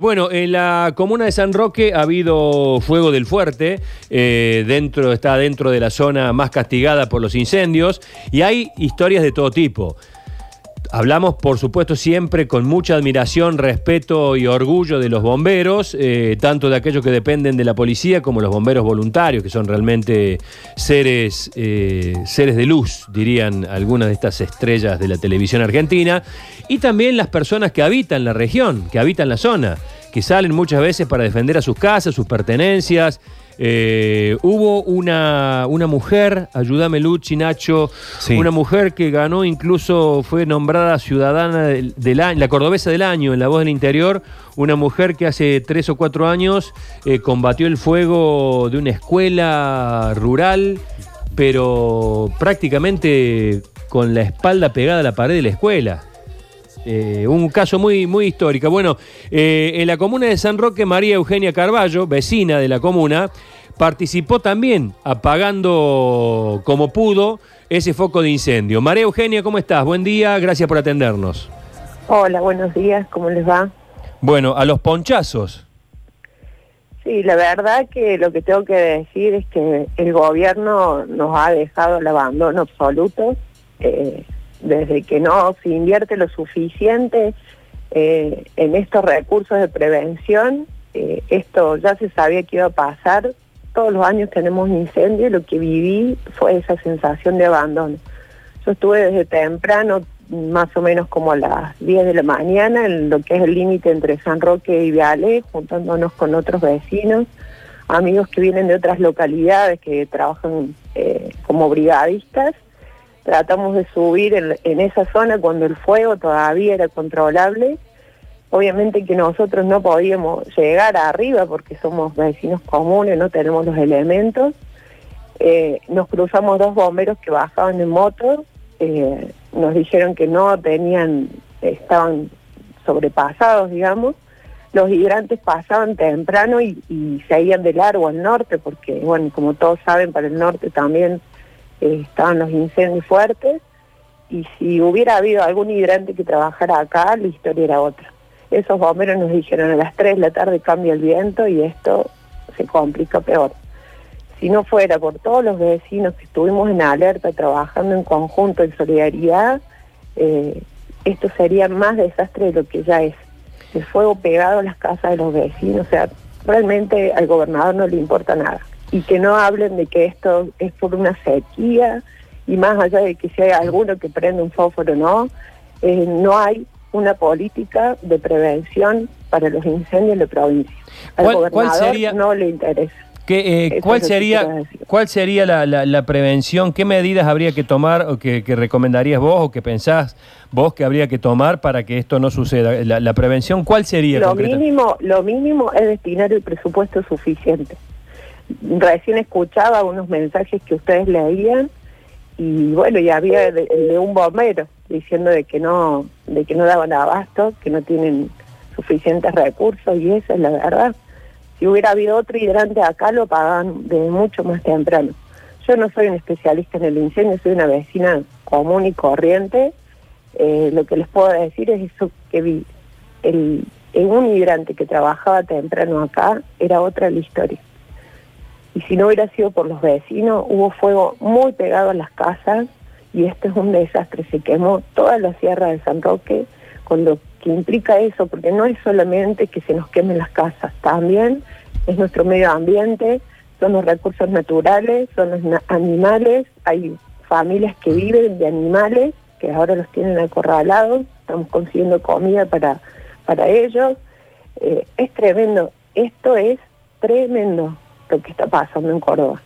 Bueno, en la comuna de San Roque ha habido fuego del fuerte, eh, dentro, está dentro de la zona más castigada por los incendios y hay historias de todo tipo. Hablamos, por supuesto, siempre con mucha admiración, respeto y orgullo de los bomberos, eh, tanto de aquellos que dependen de la policía como los bomberos voluntarios, que son realmente seres, eh, seres de luz, dirían algunas de estas estrellas de la televisión argentina, y también las personas que habitan la región, que habitan la zona, que salen muchas veces para defender a sus casas, sus pertenencias. Eh, hubo una, una mujer, ayúdame Luchi, Nacho, una mujer que ganó, incluso fue nombrada ciudadana del, año, la cordobesa del año en La Voz del Interior, una mujer que hace tres o cuatro años eh, combatió el fuego de una escuela rural, pero prácticamente con la espalda pegada a la pared de la escuela. Eh, un caso muy, muy histórico. Bueno, eh, en la comuna de San Roque, María Eugenia Carballo, vecina de la comuna, participó también apagando como pudo ese foco de incendio. María Eugenia, ¿cómo estás? Buen día, gracias por atendernos. Hola, buenos días, ¿cómo les va? Bueno, a los ponchazos. Sí, la verdad que lo que tengo que decir es que el gobierno nos ha dejado el abandono absoluto. Eh, desde que no se invierte lo suficiente eh, en estos recursos de prevención, eh, esto ya se sabía que iba a pasar, todos los años tenemos incendios y lo que viví fue esa sensación de abandono. Yo estuve desde temprano, más o menos como a las 10 de la mañana, en lo que es el límite entre San Roque y Viale, juntándonos con otros vecinos, amigos que vienen de otras localidades que trabajan eh, como brigadistas, tratamos de subir en, esa zona cuando el fuego todavía era controlable. Obviamente que nosotros no podíamos llegar arriba porque somos vecinos comunes, no tenemos los elementos. Eh, nos cruzamos dos bomberos que bajaban en moto, eh, nos dijeron que no tenían, estaban sobrepasados, digamos. Los hidrantes pasaban temprano y, y seguían de largo al norte, porque, bueno, como todos saben, para el norte también estaban los incendios fuertes y si hubiera habido algún hidrante que trabajara acá, la historia era otra. Esos bomberos nos dijeron a las 3 de la tarde cambia el viento y esto se complica peor. Si no fuera por todos los vecinos que estuvimos en alerta, trabajando en conjunto, en solidaridad, eh, esto sería más desastre de lo que ya es. El fuego pegado a las casas de los vecinos, o sea, realmente al gobernador no le importa nada y que no hablen de que esto es por una sequía y más allá de que si hay alguno que prende un fósforo no, eh, no hay una política de prevención para los incendios en la provincia. Al gobernador no le interesa. Eh, ¿cuál, sería, ¿Cuál sería la, prevención? ¿Qué medidas habría que tomar o que, recomendarías vos o que pensás vos que habría que tomar para que esto no suceda? La, prevención, ¿cuál sería? Lo mínimo, lo mínimo es destinar el presupuesto suficiente recién escuchaba unos mensajes que ustedes leían y bueno, ya había de, un bombero diciendo de que no de que no daban abasto, que no tienen suficientes recursos y esa es la verdad. Si hubiera habido otro hidrante acá lo pagan de mucho más temprano. Yo no soy un especialista en el incendio, soy una vecina común y corriente. Eh, lo que les puedo decir es eso que vi. El, un hidrante que trabajaba temprano acá era otra la historia y si no hubiera sido por los vecinos, hubo fuego muy pegado a las casas y este es un desastre, se quemó toda la sierra de San Roque con lo que implica eso, porque no es solamente que se nos quemen las casas, también es nuestro medio ambiente, son los recursos naturales, son los animales, hay familias que viven de animales, que ahora los tienen acorralados, estamos consiguiendo comida para, para ellos, eh, es tremendo, esto es tremendo lo que está pasando en Córdoba.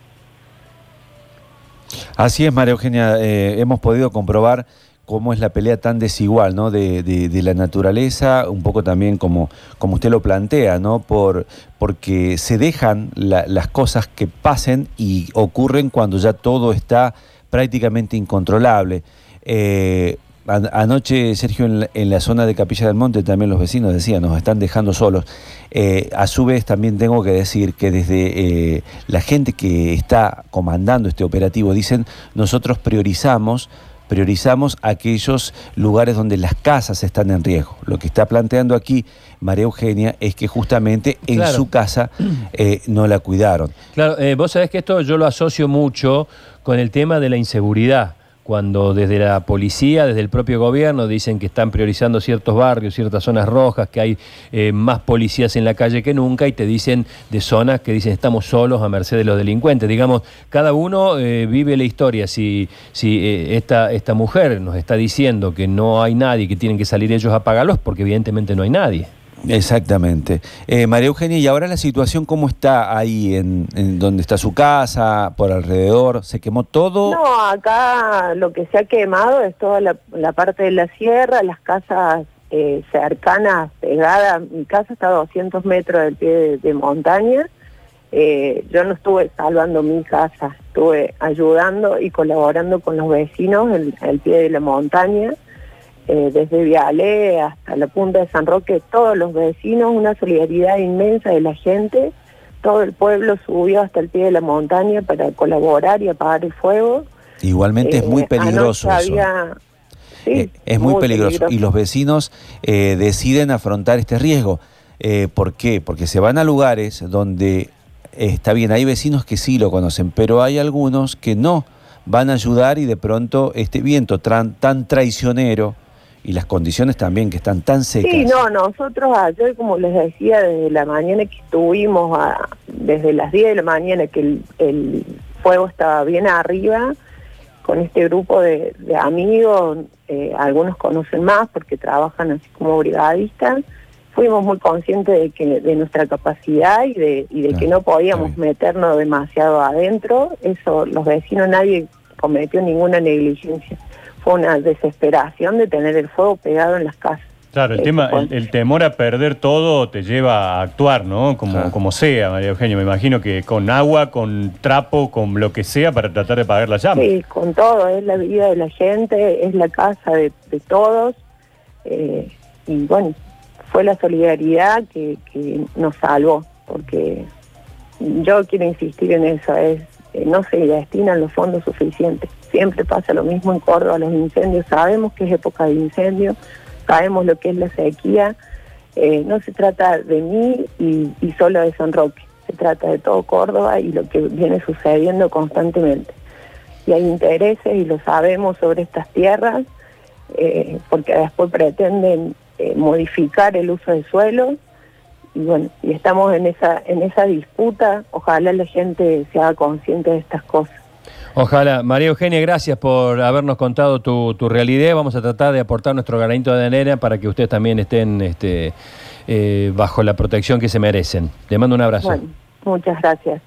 Así es, María Eugenia, eh, hemos podido comprobar cómo es la pelea tan desigual ¿no? de, la naturaleza, un poco también como, como usted lo plantea, ¿no? Por, porque se dejan las cosas que pasen y ocurren cuando ya todo está prácticamente incontrolable. Eh, Anoche, Sergio, en la, zona de Capilla del Monte también los vecinos decían, nos están dejando solos. Eh, a su vez, también tengo que decir que desde eh, la gente que está comandando este operativo dicen, nosotros priorizamos priorizamos aquellos lugares donde las casas están en riesgo. Lo que está planteando aquí María Eugenia es que justamente en Claro. su casa eh, no la cuidaron. Claro, vos sabés que esto yo lo asocio mucho con el tema de la inseguridad. Cuando desde la policía, desde el propio gobierno, dicen que están priorizando ciertos barrios, ciertas zonas rojas, que hay eh, más policías en la calle que nunca, y te dicen de zonas que dicen estamos solos a merced de los delincuentes. Digamos, cada uno eh, vive la historia. Si, si eh, esta, esta mujer nos está diciendo que no hay nadie, que tienen que salir ellos a pagarlos, porque evidentemente no hay nadie. Exactamente. Eh, María Eugenia, ¿y ahora la situación cómo está ahí, en, donde está su casa, por alrededor? ¿Se quemó todo? No, acá lo que se ha quemado es toda la, parte de la sierra, las casas eh, cercanas, pegadas. Mi casa está a 200 metros del pie de, montaña. Eh, yo no estuve salvando mi casa, estuve ayudando y colaborando con los vecinos el pie de la montaña. Eh, desde Vialé hasta la punta de San Roque, todos los vecinos, una solidaridad inmensa de la gente, todo el pueblo subió hasta el pie de la montaña para colaborar y apagar el fuego. Igualmente es muy Eh, peligroso anoche eso. había- sí, Eh, es muy, peligroso. Y los vecinos eh, deciden afrontar este riesgo. Eh, ¿Por qué? Porque se van a lugares donde eh, está bien, hay vecinos que sí lo conocen, pero hay algunos que no van a ayudar y de pronto este viento tan traicionero y las condiciones también que están tan secas. Sí, no, nosotros ayer, como les decía, desde la mañana que estuvimos, a- desde las 10 de la mañana que el, el fuego estaba bien arriba, con este grupo de, de amigos, eh, algunos conocen más porque trabajan así como brigadistas, fuimos muy conscientes de que de nuestra capacidad y de, y de que Claro, no podíamos meternos demasiado adentro. Eso, los vecinos, nadie cometió ninguna negligencia. Fue una desesperación de tener el fuego pegado en las casas. Claro, el, Eh, tema, el, el temor a perder todo te lleva a actuar, ¿no? Como, Claro. como sea, María Eugenia. Me imagino que con agua, con trapo, con lo que sea para tratar de apagar la llama. Sí, con todo, es la vida de la gente, es la casa de, de todos. eh, y bueno, fue la solidaridad que, que nos salvó, porque yo quiero insistir en eso, es eh, no se destinan los fondos suficientes. Siempre pasa lo mismo en Córdoba, los incendios, sabemos que es época de incendio, sabemos lo que es la sequía, eh, no se trata de mí y, solo de San Roque, se trata de todo Córdoba y lo que viene sucediendo constantemente. Y hay intereses, y lo sabemos, sobre estas tierras, eh, porque después pretenden eh, modificar el uso de suelo y bueno, y estamos en esa en esa disputa, ojalá la gente se haga consciente de estas cosas. Ojalá. María Eugenia, gracias por habernos contado tu, realidad. Vamos a tratar de aportar nuestro granito de arena para que ustedes también estén este, eh, bajo la protección que se merecen. Le mando un abrazo. Bueno, muchas gracias.